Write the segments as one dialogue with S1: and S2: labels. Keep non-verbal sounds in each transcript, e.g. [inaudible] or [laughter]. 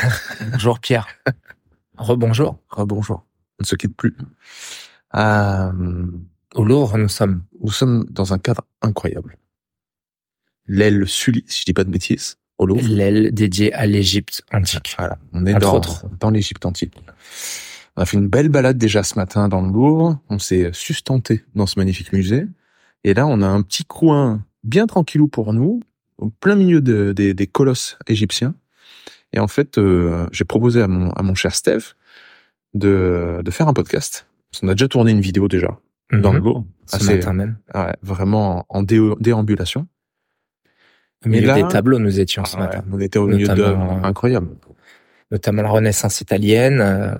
S1: [laughs]
S2: Bonjour Pierre. Rebonjour.
S1: Rebonjour. On ne se quitte plus. Euh,
S2: Au Louvre, nous sommes.
S1: nous sommes dans un cadre incroyable. L'aile Sully, si je dis pas de bêtises, au Louvre.
S2: L'aile dédiée à l'Égypte antique.
S1: Voilà, on est
S2: Entre
S1: dans,
S2: autres.
S1: dans l'Égypte antique. On a fait une belle balade déjà ce matin dans le Louvre. On s'est sustenté dans ce magnifique musée. Et là, on a un petit coin bien tranquillou pour nous, au plein milieu de- des- des colosses égyptiens. Et en fait, euh, j'ai proposé à mon, à mon cher Steph de, de faire un podcast. Qu'on a déjà tourné une vidéo déjà dans
S2: Mhm.
S1: le Louvre.
S2: Ce matin même.
S1: ouais, vraiment en dé- déambulation.
S2: Au milieu
S1: là-
S2: des tableaux, nous étions ce
S1: Ah ouais,
S2: matin.
S1: on était au milieu d'œuvres
S2: euh,
S1: incroyables.
S2: Notamment la Renaissance italienne. euh,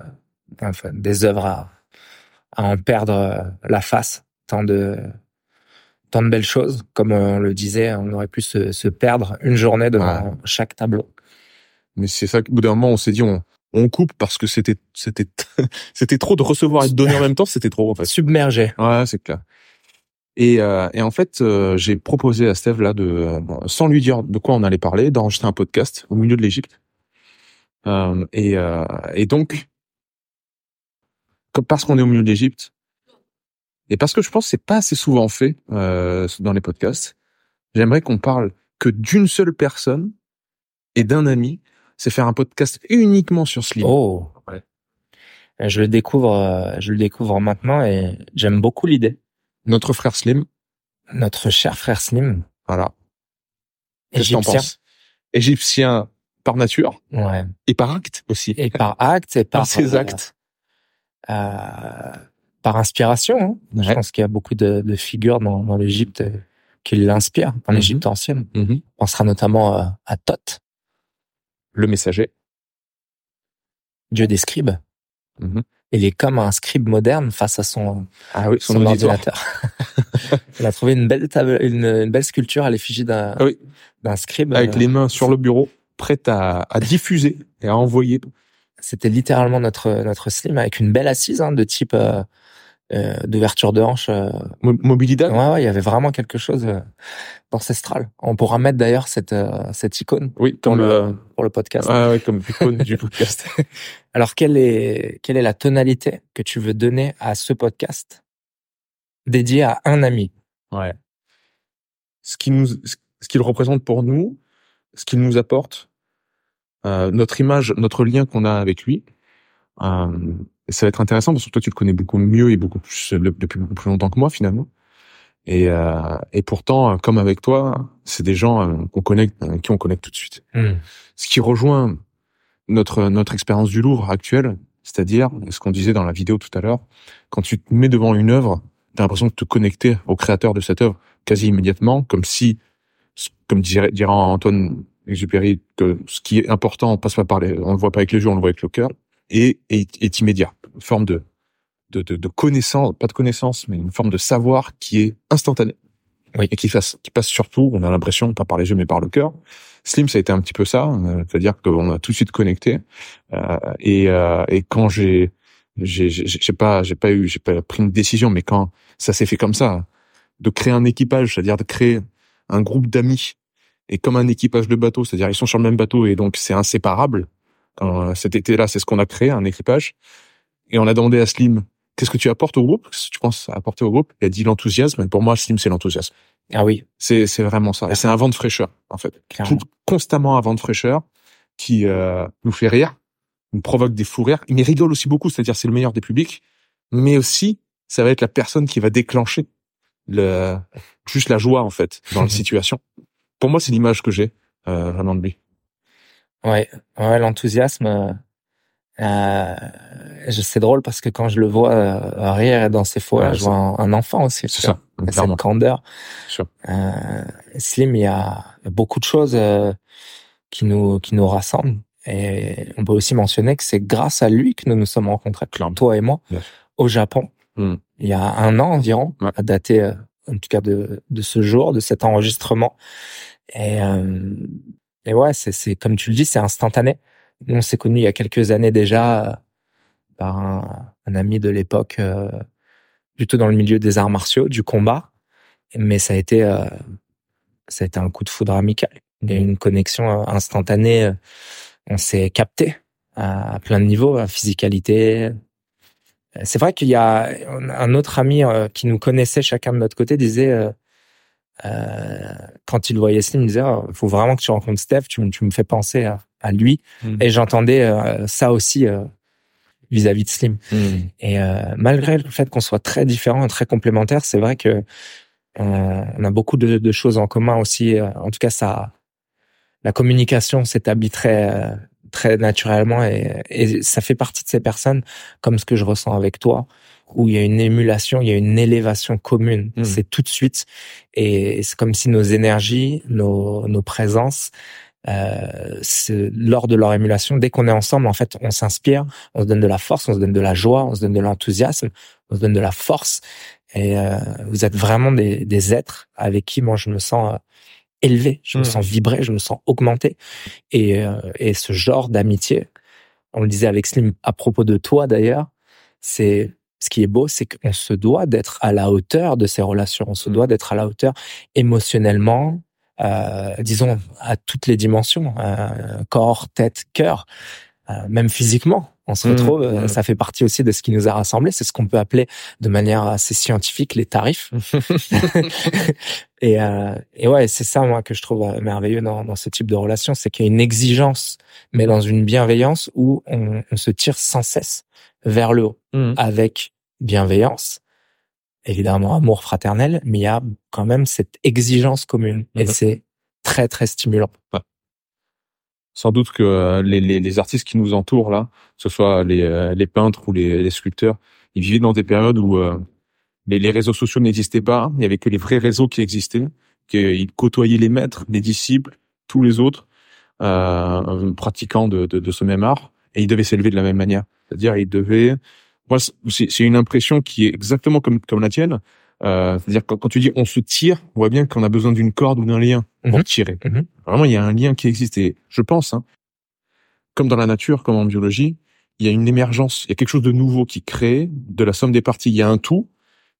S2: enfin, des œuvres à, à en perdre la face. Tant de, tant de belles choses. Comme on le disait, on aurait pu se, se perdre une journée devant
S1: Ouais.
S2: chaque tableau.
S1: Mais c'est ça qu'au bout d'un moment, on s'est dit, on, on coupe parce que c'était, c'était, [laughs] c'était trop de recevoir et de donner en même temps, c'était trop, en fait.
S2: Submergé.
S1: Ouais, c'est clair. Et, euh, et en fait, euh, j'ai proposé à Steve là de, euh, sans lui dire de quoi on allait parler, d'enregistrer un podcast au milieu de l'Égypte. Euh, et, euh, et donc, parce qu'on est au milieu de l'Égypte, et parce que je pense que c'est pas assez souvent fait euh, dans les podcasts, j'aimerais qu'on parle que d'une seule personne et d'un ami. C'est faire un podcast uniquement sur Slim.
S2: Oh.
S1: Ouais.
S2: Je le découvre, euh, je le découvre maintenant et j'aime beaucoup l'idée.
S1: Notre frère Slim,
S2: Notre cher frère Slim,
S1: voilà. Qu'est-ce que t'en
S2: égyptien.
S1: penses? Égyptien par nature
S2: Ouais.
S1: et par acte aussi.
S2: Et par acte et par
S1: par ses
S2: euh,
S1: actes.
S2: euh, par inspiration. hein. Je pense qu'il y a beaucoup de, de figures dans, dans l'Égypte euh, qui l'inspirent, dans
S1: Mhm.
S2: l'Égypte ancienne.
S1: Mhm.
S2: On pensera notamment euh, à Thoth,
S1: Le messager.
S2: dieu des scribes.
S1: Mhm.
S2: Il est comme un scribe moderne face à son,
S1: Ah oui,
S2: son, ordinateur. [laughs] Il a trouvé une belle table, une, une belle sculpture à l'effigie d'un
S1: Ah oui.
S2: d'un scribe.
S1: Avec
S2: euh,
S1: les mains sur le bureau, prête à, à diffuser et à envoyer.
S2: C'était littéralement notre notre slim avec une belle assise hein, de type euh, d'ouverture de hanche. euh.
S1: Mo- Mobilidad.
S2: Ouais, ouais, il y avait vraiment quelque chose euh, d'ancestral. On pourra mettre d'ailleurs cette euh, cette icône
S1: Oui,
S2: pour
S1: comme
S2: le
S1: euh,
S2: pour le podcast.
S1: ah ouais, comme icône du [laughs] podcast.
S2: Alors quelle est quelle est la tonalité que tu veux donner à ce podcast dédié à un ami?
S1: Ouais. Ce qui nous, ce qu'il représente pour nous, ce qu'il nous apporte, euh, notre image, notre lien qu'on a avec lui. Euh, et ça va être intéressant parce que toi tu le connais beaucoup mieux et beaucoup plus le- depuis beaucoup plus longtemps que moi finalement. Et, euh, et pourtant, euh, comme avec toi, c'est des gens euh, qu'on connecte, euh, qui on connecte tout de suite. Ce qui rejoint notre notre expérience du Louvre actuelle, c'est-à-dire ce qu'on disait dans la vidéo tout à l'heure, quand tu te mets devant une œuvre, t'as l'impression de te connecter au créateur de cette œuvre quasi immédiatement, comme si, comme dirait, dirait Antoine Exupéry, que ce qui est important, on passe pas par les, on le voit pas avec les yeux, on le voit avec le cœur, et est, est immédiat, une forme de, de, de, de connaissance, pas de connaissance, mais une forme de savoir qui est instantané.
S2: Oui.
S1: Et qui passe, qui passe surtout, on a l'impression, pas par les yeux, mais par le cœur. Slim, ça a été un petit peu ça, euh, c'est-à-dire qu'on a tout de suite connecté. Euh, et, euh, et quand j'ai, j'ai, j'ai j'ai pas, j'ai pas eu, j'ai pas pris une décision, mais quand ça s'est fait comme ça, de créer un équipage, c'est-à-dire de créer un groupe d'amis, et comme un équipage de bateau, c'est-à-dire ils sont sur le même bateau et donc c'est inséparable. Quand, cet été-là, c'est ce qu'on a créé, un équipage. Et on a demandé à Slim, qu'est-ce que tu apportes au groupe? Qu'est-ce que tu penses apporter au groupe? Il a dit l'enthousiasme. Et pour moi, Slim, c'est l'enthousiasme.
S2: Ah oui,
S1: C'est, c'est vraiment ça. Et c'est un vent de fraîcheur, en fait. Tout- constamment un vent de fraîcheur qui euh, nous fait rire, nous provoque des fous rires, mais rigole aussi beaucoup, c'est-à-dire c'est le meilleur des publics, mais aussi ça va être la personne qui va déclencher le juste la joie en fait dans la [laughs] situation. Pour moi, c'est l'image que j'ai euh, vraiment de lui.
S2: Ouais, ouais, l'enthousiasme. euh, euh, c'est drôle parce que quand je le vois euh, rire dans ses fois,
S1: Ouais,
S2: je vois un, un enfant aussi.
S1: C'est ça,
S2: cette candeur.
S1: Sûr.
S2: Euh, Slim, il y a beaucoup de choses euh, qui nous qui nous rassemblent Et on peut aussi mentionner que c'est grâce à lui que nous nous sommes rencontrés,
S1: Clairement.
S2: toi et moi, au Japon,
S1: Hmm.
S2: il y a un an environ,
S1: Ouais.
S2: à dater euh, en tout cas de, de ce jour, de cet enregistrement. Et, euh, et ouais, c'est, c'est comme tu le dis, c'est instantané. Nous, on s'est connus il y a quelques années déjà euh, par un, un ami de l'époque, euh, plutôt dans le milieu des arts martiaux, du combat. Mais ça a été, euh, ça a été un coup de foudre amical. Il y a eu une connexion euh, instantanée. euh, On s'est capté à, à plein de niveaux, à physicalité. C'est vrai qu'il y a un autre ami qui nous connaissait chacun de notre côté disait quand il voyait Slim, il disait il faut vraiment que tu rencontres Steph, tu, me- tu me fais penser à, à lui.
S1: Mhm.
S2: Et j'entendais euh, ça aussi euh, vis-à-vis de Slim.
S1: Hmm.
S2: Et euh, malgré le fait qu'on soit très différents, très complémentaires, c'est vrai que euh, on a beaucoup de, de choses en commun aussi. Euh, En tout cas, ça, la communication s'établit très euh, très naturellement et, et ça fait partie de ces personnes comme ce que je ressens avec toi où il y a une émulation, il y a une élévation commune.
S1: Mhm.
S2: C'est tout de suite et c'est comme si nos énergies, nos, nos présences, euh, lors de leur émulation, dès qu'on est ensemble, en fait, on s'inspire, on se donne de la force, on se donne de la joie, on se donne de l'enthousiasme, on se donne de la force. Et euh, vous êtes vraiment des, des êtres avec qui moi je me sens euh, élevé, je me
S1: Mhm.
S2: sens vibrer, je me sens augmenté. Et, euh, et ce genre d'amitié, on le disait avec Slim à propos de toi d'ailleurs, c'est ce qui est beau, c'est qu'on se doit d'être à la hauteur de ces relations, on se
S1: Mhm.
S2: doit d'être à la hauteur émotionnellement, euh, disons à toutes les dimensions, euh, corps, tête, cœur, euh, même physiquement. On se retrouve, euh,
S1: Mhm.
S2: ça fait partie aussi de ce qui nous a rassemblés. C'est ce qu'on peut appeler de manière assez scientifique les tarifs. [laughs] [laughs] et, euh, et ouais, c'est ça moi que je trouve euh, merveilleux dans, dans ce type de relation, c'est qu'il y a une exigence, mais dans une bienveillance où on, on se tire sans cesse vers le haut
S1: Hmm.
S2: avec bienveillance, évidemment amour fraternel, mais il y a quand même cette exigence commune et
S1: Mhm.
S2: c'est très très stimulant.
S1: Sans doute que euh, les, les, les artistes qui nous entourent là, que ce soit les, euh, les peintres ou les, sculpteurs, ils vivaient dans des périodes où euh, les, réseaux sociaux n'existaient pas. Il y avait que les vrais réseaux qui existaient. Qu'ils côtoyaient les maîtres, les disciples, tous les autres euh, pratiquants de, de, de ce même art, et ils devaient s'élever de la même manière. C'est-à-dire, ils devaient. Moi, c'est une impression qui est exactement comme comme la tienne. Euh, C'est-à-dire quand, quand tu dis on se tire, on voit bien qu'on a besoin d'une corde ou d'un lien pour
S2: Mhm.
S1: tirer.
S2: Mhm.
S1: Vraiment, il y a un lien qui existe. Et je pense, hein, comme dans la nature, comme en biologie, il y a une émergence, il y a quelque chose de nouveau qui crée de la somme des parties. Il y a un tout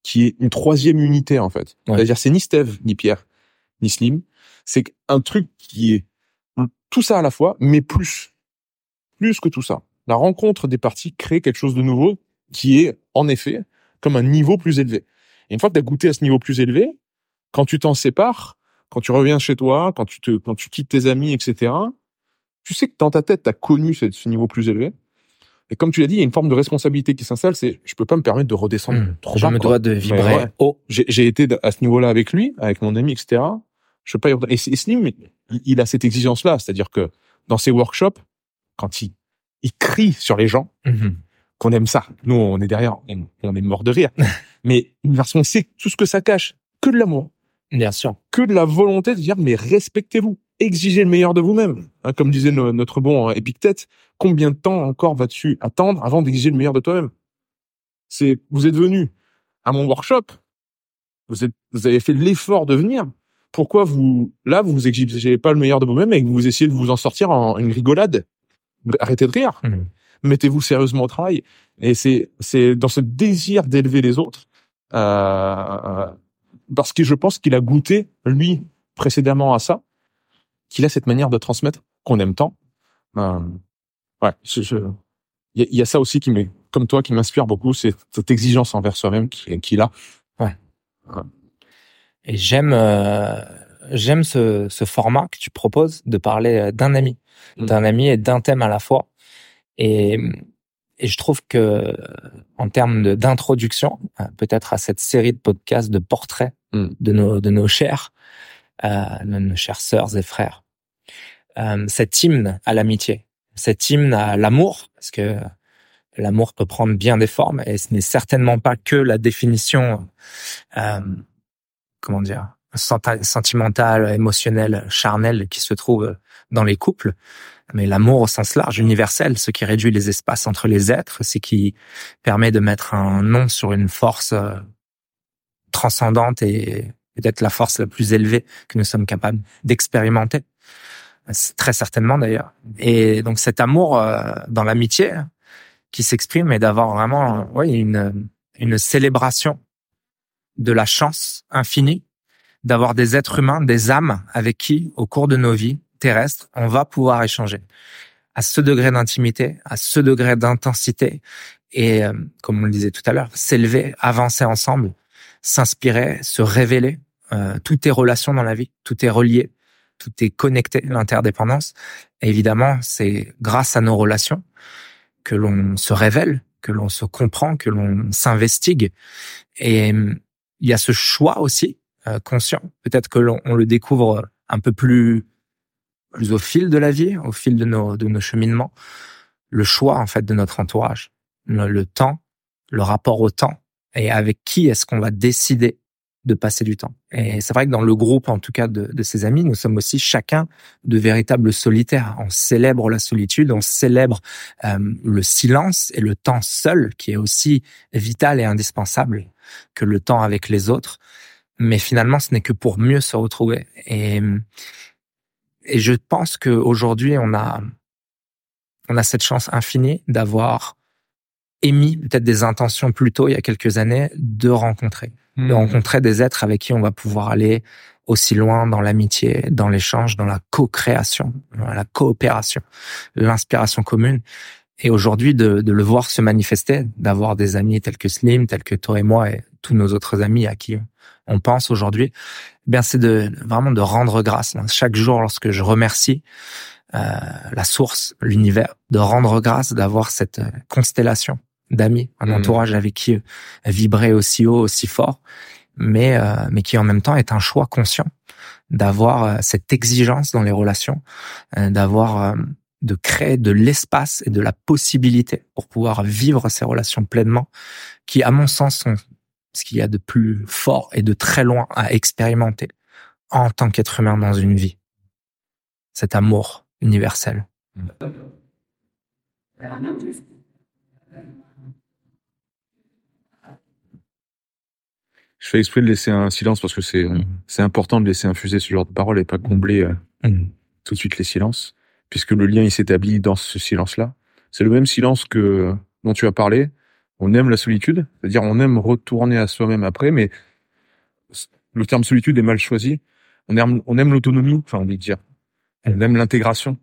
S1: qui est une troisième unité, en fait.
S2: Ouais.
S1: C'est-à-dire, c'est ni Steve, ni Pierre, ni Slim. C'est un truc qui est tout ça à la fois, mais plus. Plus que tout ça. La rencontre des parties crée quelque chose de nouveau qui est, en effet, comme un niveau plus élevé. Et une fois que tu as goûté à ce niveau plus élevé, quand tu t'en sépares, quand tu reviens chez toi, quand tu te, quand tu quittes tes amis, etc., tu sais que dans ta tête, tu as connu ce, ce niveau plus élevé. Et comme tu l'as dit, il y a une forme de responsabilité qui s'installe, c'est, je peux pas me permettre de redescendre
S2: Mmh.
S1: trop
S2: Je
S1: bas,
S2: me
S1: quoi.
S2: dois de vibrer
S1: Ouais. J'ai, j'ai été à ce niveau-là avec lui, avec mon ami, etc. Je peux pas y. Et, et Slim, il, il a cette exigence-là, c'est-à-dire que dans ses workshops, quand il, il crie sur les gens,
S2: Mhm.
S1: Qu'on aime ça. Nous, on est derrière, on, on est mort de rire. [laughs] Mais parce qu'on sait tout ce que ça cache, que de l'amour,
S2: Bien sûr.
S1: que de la volonté de dire mais respectez-vous, exigez le meilleur de vous-même. Hein, comme disait no- notre bon euh, Épictète, combien de temps encore vas-tu attendre avant d'exiger le meilleur de toi-même? C'est vous êtes venu à mon workshop, vous êtes, vous avez fait l'effort de venir. Pourquoi vous là vous exigez pas le meilleur de vous-même et que vous essayez de vous en sortir en une rigolade? Arrêtez de rire
S2: Mhm.
S1: Mettez-vous sérieusement au travail. Et c'est c'est dans ce désir d'élever les autres, euh, parce que je pense qu'il a goûté lui précédemment à ça, qu'il a cette manière de transmettre qu'on aime tant. Euh, ouais, je- je- il y, a- ça aussi qui m'est comme toi qui m'inspire beaucoup, c'est cette exigence envers soi-même qu'il qu'il a.
S2: Et j'aime euh, j'aime ce, ce format que tu proposes de parler euh, d'un ami,
S1: Mm.
S2: d'un ami et d'un thème à la fois. Et, et je trouve que en termes d'introduction, euh, peut-être à cette série de podcasts de portraits
S1: Mm.
S2: de nos de nos chers, euh, de nos chères sœurs et frères, euh, cet hymne à l'amitié, cet hymne à l'amour, parce que l'amour peut prendre bien des formes et ce n'est certainement pas que la définition, euh, comment dire, sentimental, émotionnel, charnel qui se trouve dans les couples, mais l'amour au sens large, universel, ce qui réduit les espaces entre les êtres, ce qui permet de mettre un nom sur une force euh, transcendante et peut-être la force la plus élevée que nous sommes capables d'expérimenter. Très certainement d'ailleurs. Et donc cet amour euh, dans l'amitié qui s'exprime et d'avoir vraiment oui, une, une célébration de la chance infinie d'avoir des êtres humains, des âmes avec qui, au cours de nos vies terrestres, on va pouvoir échanger à ce degré d'intimité, à ce degré d'intensité et, euh, comme on le disait tout à l'heure, s'élever, avancer ensemble, s'inspirer, se révéler. Euh, tout est relation dans la vie, tout est relié, tout est connecté, l'interdépendance. Évidemment, c'est grâce à nos relations que l'on se révèle, que l'on se comprend, que l'on s'investigue. Et il y a ce choix aussi euh, conscient. Peut-être que l'on le découvre un peu plus au fil de la vie, au fil de nos, de nos cheminements. Le choix en fait de notre entourage, le temps, le rapport au temps et avec qui est-ce qu'on va décider de passer du temps. Et c'est vrai que dans le groupe, en tout cas de, de ses amis, nous sommes aussi chacun de véritables solitaires. On célèbre la solitude, on célèbre euh, le silence et le temps seul, qui est aussi vital et indispensable que le temps avec les autres. Mais finalement, ce n'est que pour mieux se retrouver. Et, et je pense qu'aujourd'hui, on a, on a cette chance infinie d'avoir émis peut-être des intentions plus tôt il y a quelques années de rencontrer de hmm. rencontrer des êtres avec qui on va pouvoir aller aussi loin dans l'amitié, dans l'échange, dans la co-création, la coopération, l'inspiration commune. Et aujourd'hui, de, de, le voir se manifester, d'avoir des amis tels que Slim, tels que toi et moi et tous nos autres amis à qui on pense aujourd'hui, eh bien c'est de vraiment de rendre grâce. Chaque jour, lorsque je remercie euh, la source, l'univers, de rendre grâce d'avoir cette constellation d'amis, un mmh. entourage avec qui euh, vibrer aussi haut, aussi fort, mais euh, mais qui en même temps est un choix conscient d'avoir euh, cette exigence dans les relations, d'avoir de créer de l'espace et de la possibilité pour pouvoir vivre ces relations pleinement, qui à mon sens sont ce qu'il y a de plus fort et de très loin à expérimenter en tant qu'être humain dans une vie. Cet amour universel.
S1: Je fais exprès de laisser un silence parce que c'est mm. c'est important de laisser infuser ce genre de paroles et pas combler euh, mm. tout de suite les silences, puisque le lien il s'établit dans ce silence-là. C'est le même silence que dont tu as parlé. On aime la solitude, c'est-à-dire on aime retourner à soi-même après, mais le terme solitude est mal choisi. On aime on aime l'autonomie, enfin on dit dire. On aime l'intégration.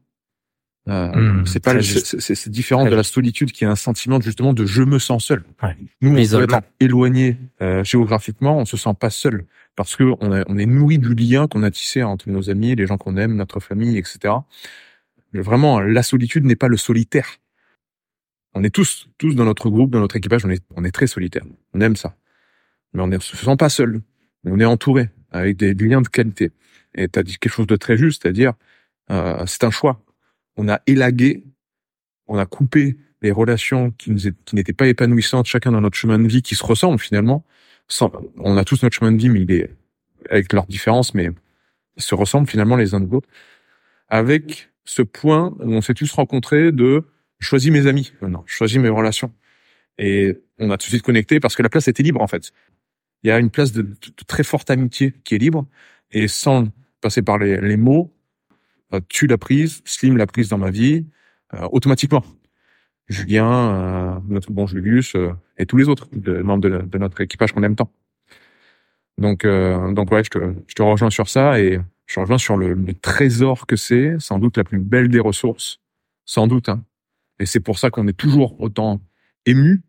S1: Euh, hmm, c'est pas c'est différent de la solitude qui est un sentiment justement de je me sens seul. Ouais. Nous, on peut éloigné euh, géographiquement, on se sent pas seul parce que on, on est nourri du lien qu'on a tissé entre nos amis, les gens qu'on aime, notre famille, etc. Mais vraiment, la solitude n'est pas le solitaire. On est tous, tous dans notre groupe, dans notre équipage, on est, on est très solitaire. On aime ça, mais on ne se sent pas seul. On est entouré avec des liens de qualité. Et tu as dit quelque chose de très juste, c'est-à-dire euh, c'est un choix on a élagué, on a coupé les relations qui n'étaient pas épanouissantes, chacun dans notre chemin de vie, qui se ressemblent finalement. on a tous notre chemin de vie, mais il est avec leurs différences, mais se ressemblent finalement les uns de l'autre. Avec ce point où on s'est tous rencontrés de choisis mes amis maintenant, choisis mes relations. Et on a tout de suite connecté parce que la place était libre en fait. Il y a une place de, très forte amitié qui est libre et sans passer par les mots, euh, tu l'as prise, Slim l'a prise dans ma vie, euh, automatiquement. Julien, euh, notre bon Julius et tous les autres membres de, notre équipage qu'on aime tant. Donc, donc ouais, je te, je te rejoins sur ça et je te rejoins sur le, trésor que c'est, sans doute la plus belle des ressources, sans doute. Hein. Et c'est pour ça qu'on est toujours autant ému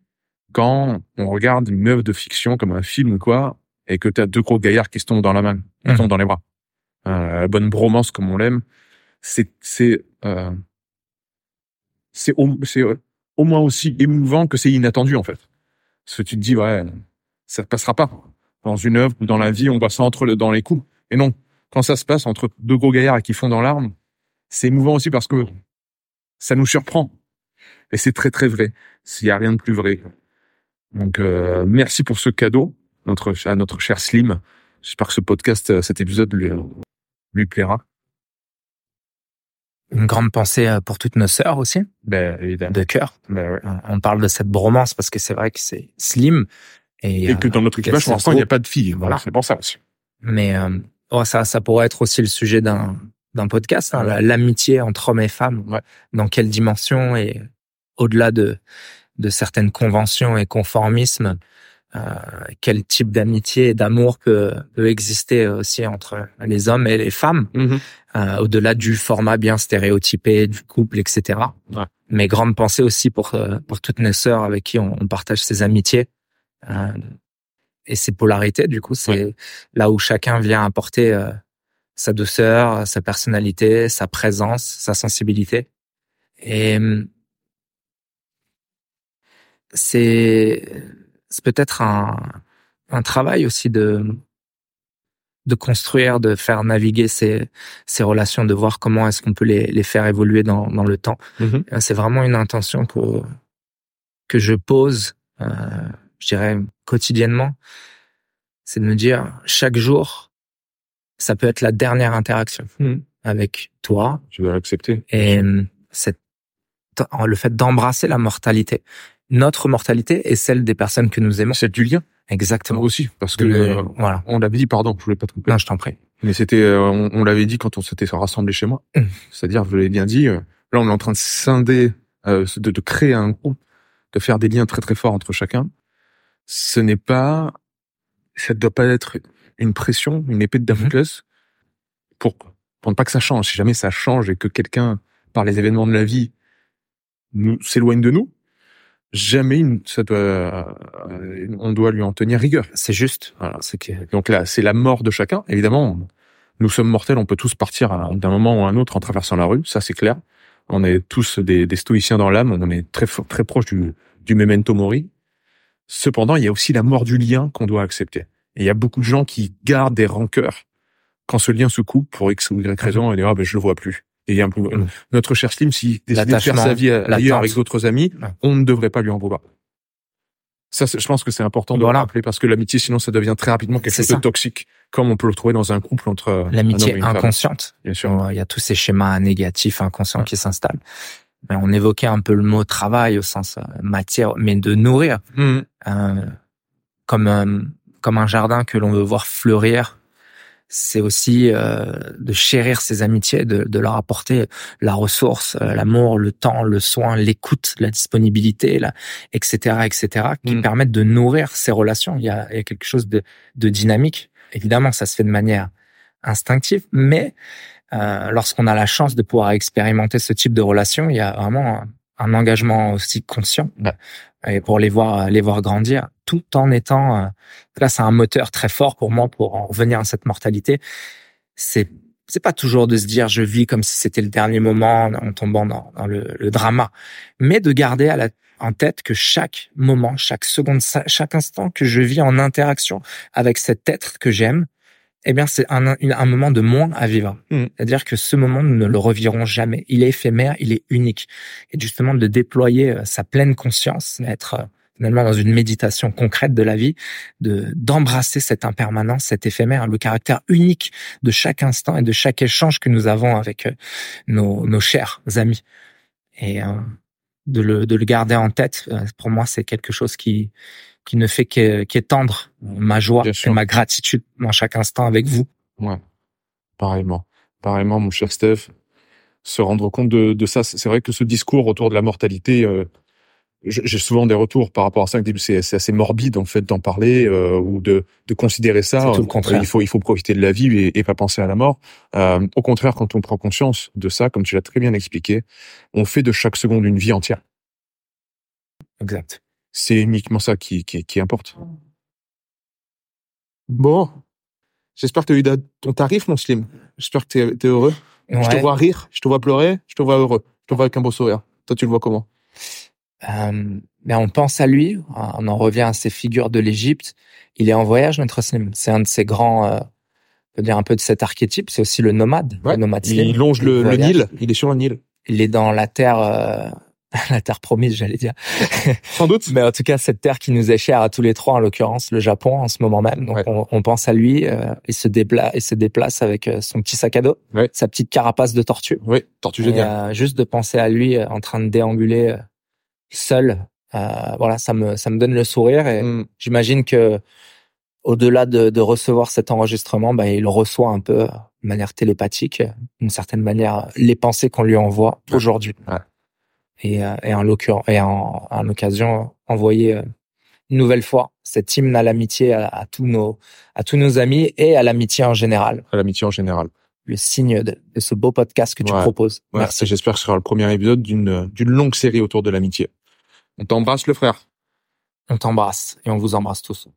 S1: quand on regarde une œuvre de fiction comme un film ou quoi, et que tu as deux gros gaillards qui se tombent dans la main, qui se tombent dans les bras. Euh, la bonne bromance comme on l'aime c'est c'est euh, c'est au, c'est au moins aussi émouvant que c'est inattendu en fait. Parce que tu te dis ouais, ça passera pas dans une œuvre ou dans la vie, on voit ça entre le, dans les coups. Et non, quand ça se passe entre deux gros gaillards qui font dans l'arme, c'est émouvant aussi parce que ça nous surprend. Et c'est très très vrai. S'il y a rien de plus vrai. Donc euh, merci pour ce cadeau, notre à notre cher Slim. J'espère que ce podcast, euh, cet épisode lui, lui plaira.
S2: Une grande pensée euh, pour toutes nos sœurs aussi,
S1: Ben, évidemment.
S2: de cœur.
S1: Ben ouais.
S2: On parle de cette bromance parce que c'est vrai que c'est slim. Et,
S1: Et que
S2: euh,
S1: dans notre équipage, pour l'instant, il n'y a pas de filles. Voilà, c'est pour ça aussi.
S2: Mais euh, oh, ça, ça pourrait être aussi le sujet d'un d'un podcast, hein, la- l'amitié entre hommes et femmes.
S1: Ouais.
S2: Dans quelle dimension et au-delà de de certaines conventions et conformismes, euh, quel type d'amitié et d'amour peut, peut exister aussi entre les hommes et les femmes, euh, au-delà du format bien stéréotypé du couple, etc.
S1: Ouais.
S2: Mais grande pensée aussi pour euh, pour toutes nos sœurs avec qui on, on partage ces amitiés euh, et ces polarités. Du coup, c'est là où chacun vient apporter sa douceur, sa personnalité, sa présence, sa sensibilité. Et hum, c'est c'est peut-être un un travail aussi de de construire, de faire naviguer ces ces relations, de voir comment est-ce qu'on peut les les faire évoluer dans dans le temps.
S1: Mhm.
S2: Euh, C'est vraiment une intention que que je pose, euh, je dirais quotidiennement, c'est de me dire chaque jour, ça peut être la dernière interaction
S1: Mhm.
S2: avec toi
S1: Tu dois l'accepter.
S2: et euh, cette, le fait d'embrasser la mortalité, notre mortalité et celle des personnes que nous aimons.
S1: C'est du lien.
S2: Exactement.
S1: Aussi, parce que euh,
S2: voilà.
S1: on l'avait dit, pardon, je voulais pas te couper.
S2: Non, je t'en prie.
S1: Mais c'était, euh, on, on l'avait dit quand on s'était rassemblés chez moi.
S2: Mm.
S1: C'est-à-dire, je l'ai bien dit, euh, là, on est en train de scinder, de, de créer un groupe, de faire des liens très très forts entre chacun. Ce n'est pas, ça ne doit pas être une pression, une épée de Damoclès pour, pour ne pas que ça change. Si jamais ça change et que quelqu'un, par les événements de la vie, nous s'éloigne de nous, jamais une- ça doit, euh, on doit lui en tenir rigueur.
S2: C'est juste.
S1: Voilà.
S2: C'est
S1: Donc là, c'est la mort de chacun. Évidemment, nous sommes mortels, on peut tous partir d'un moment ou à un autre en traversant la rue, ça c'est clair. On est tous des, des stoïciens dans l'âme, on est très très proche du, du memento mori. Cependant, il y a aussi la mort du lien qu'on doit accepter. Et il y a beaucoup de gens qui gardent des rancœurs quand ce lien se coupe pour X ou Y raison et disent ah ben je le vois plus. Et il y a un peu,
S2: Mhm.
S1: notre cher Slim, s'il décide de faire sa vie ailleurs avec d'autres amis,
S2: Ouais.
S1: on ne devrait pas lui en vouloir. Ça, je pense que c'est important de
S2: Voilà.
S1: le rappeler parce que l'amitié, sinon, ça devient très rapidement quelque chose de toxique, comme on peut le trouver dans un couple entre et
S2: l'amitié inconsciente.
S1: Bien sûr.
S2: Il y a tous ces schémas négatifs, inconscients qui s'installent. Mais on évoquait un peu le mot travail au sens euh, matière, mais de nourrir,
S1: Mhm.
S2: euh, comme euh, comme un jardin que l'on veut voir fleurir. C'est aussi euh, de chérir ses amitiés, de, de leur apporter la ressource, euh, l'amour, le temps, le soin, l'écoute, la disponibilité, la, etc., etc., qui
S1: Mm.
S2: permettent de nourrir ces relations. Il y a, il y a quelque chose de, de dynamique. Évidemment, ça se fait de manière instinctive, mais euh, lorsqu'on a la chance de pouvoir expérimenter ce type de relation, il y a vraiment un, un engagement aussi conscient
S1: Ouais.
S2: Et pour les voir les voir grandir, tout en étant euh, là c'est un moteur très fort pour moi pour en revenir à cette mortalité. C'est c'est pas toujours de se dire je vis comme si c'était le dernier moment en tombant dans, le, le drama, mais de garder à la en tête que chaque moment, chaque seconde, chaque instant que je vis en interaction avec cet être que j'aime, eh bien, c'est un, un moment de moins à vivre.
S1: Mm.
S2: C'est-à-dire que ce moment, nous ne le revirons jamais. Il est éphémère, il est unique. Et justement, de déployer euh, sa pleine conscience, d'être euh, finalement dans une méditation concrète de la vie, de d'embrasser cette impermanence, cet éphémère, le caractère unique de chaque instant et de chaque échange que nous avons avec euh, nos, nos chers amis. Et euh, de, le, de le garder en tête, pour moi, c'est quelque chose qui qui ne fait qu'é- qu'étendre ma joie
S1: Bien
S2: et
S1: sûr.
S2: ma gratitude dans chaque instant avec vous.
S1: Ouais. Pareillement. Pareillement, mon cher Steph. Se rendre compte de, de ça. C'est vrai que ce discours autour de la mortalité, euh, j'ai souvent des retours par rapport à ça. que C'est assez morbide, en fait, d'en parler euh, ou de, de considérer ça.
S2: Tout le contraire.
S1: Il faut, il faut profiter de la vie et, et pas penser à la mort. Euh, au contraire, quand on prend conscience de ça, comme tu l'as très bien expliqué, on fait de chaque seconde une vie entière.
S2: Exact.
S1: C'est uniquement ça qui, qui, qui importe. Bon. J'espère que tu as eu da- ton tarif, mon Slim. J'espère que tu es, heureux. Je te vois rire, je te vois pleurer, je te vois heureux. Je te vois avec un beau sourire. Toi, tu le vois comment?
S2: Euh, mais on pense à lui, on en revient à ces figures de l'Égypte. Il est en voyage, notre Slim. C'est un de ces grands, euh, on peut dire un peu de cet archétype. C'est aussi le nomade, le nomade Slim.
S1: Il longe le. Nil. Il est sur le Nil.
S2: Il est dans la terre, euh, [laughs] la terre promise, j'allais dire. [laughs]
S1: Sans doute.
S2: Mais en tout cas, cette terre qui nous est chère à tous les trois, en l'occurrence, le Japon en ce moment même. Donc,
S1: Ouais.
S2: on, on pense à lui. Euh, il se déplace, il se déplace avec euh, son petit sac à dos,
S1: Ouais.
S2: sa petite carapace de tortue.
S1: Oui, tortue géniale.
S2: euh, juste de penser à lui euh, en train de déambuler euh, seul, euh, voilà, ça me ça me donne le sourire. Et
S1: Mm.
S2: j'imagine que au-delà de, de recevoir cet enregistrement, bah, il reçoit un peu de manière télépathique, d'une certaine manière, les pensées qu'on lui envoie aujourd'hui.
S1: Ouais.
S2: Et, euh, et en l'occurrence, et en, en occasion, envoyer euh, une nouvelle fois cet hymne à l'amitié à, à tous nos à tous nos amis et à l'amitié en général.
S1: À l'amitié en général.
S2: Le signe de, de ce beau podcast que tu
S1: Ouais.
S2: proposes.
S1: Ouais,
S2: Merci.
S1: J'espère que ce sera le premier épisode d'une d'une longue série autour de l'amitié. On t'embrasse le frère.
S2: On t'embrasse et on vous embrasse tous.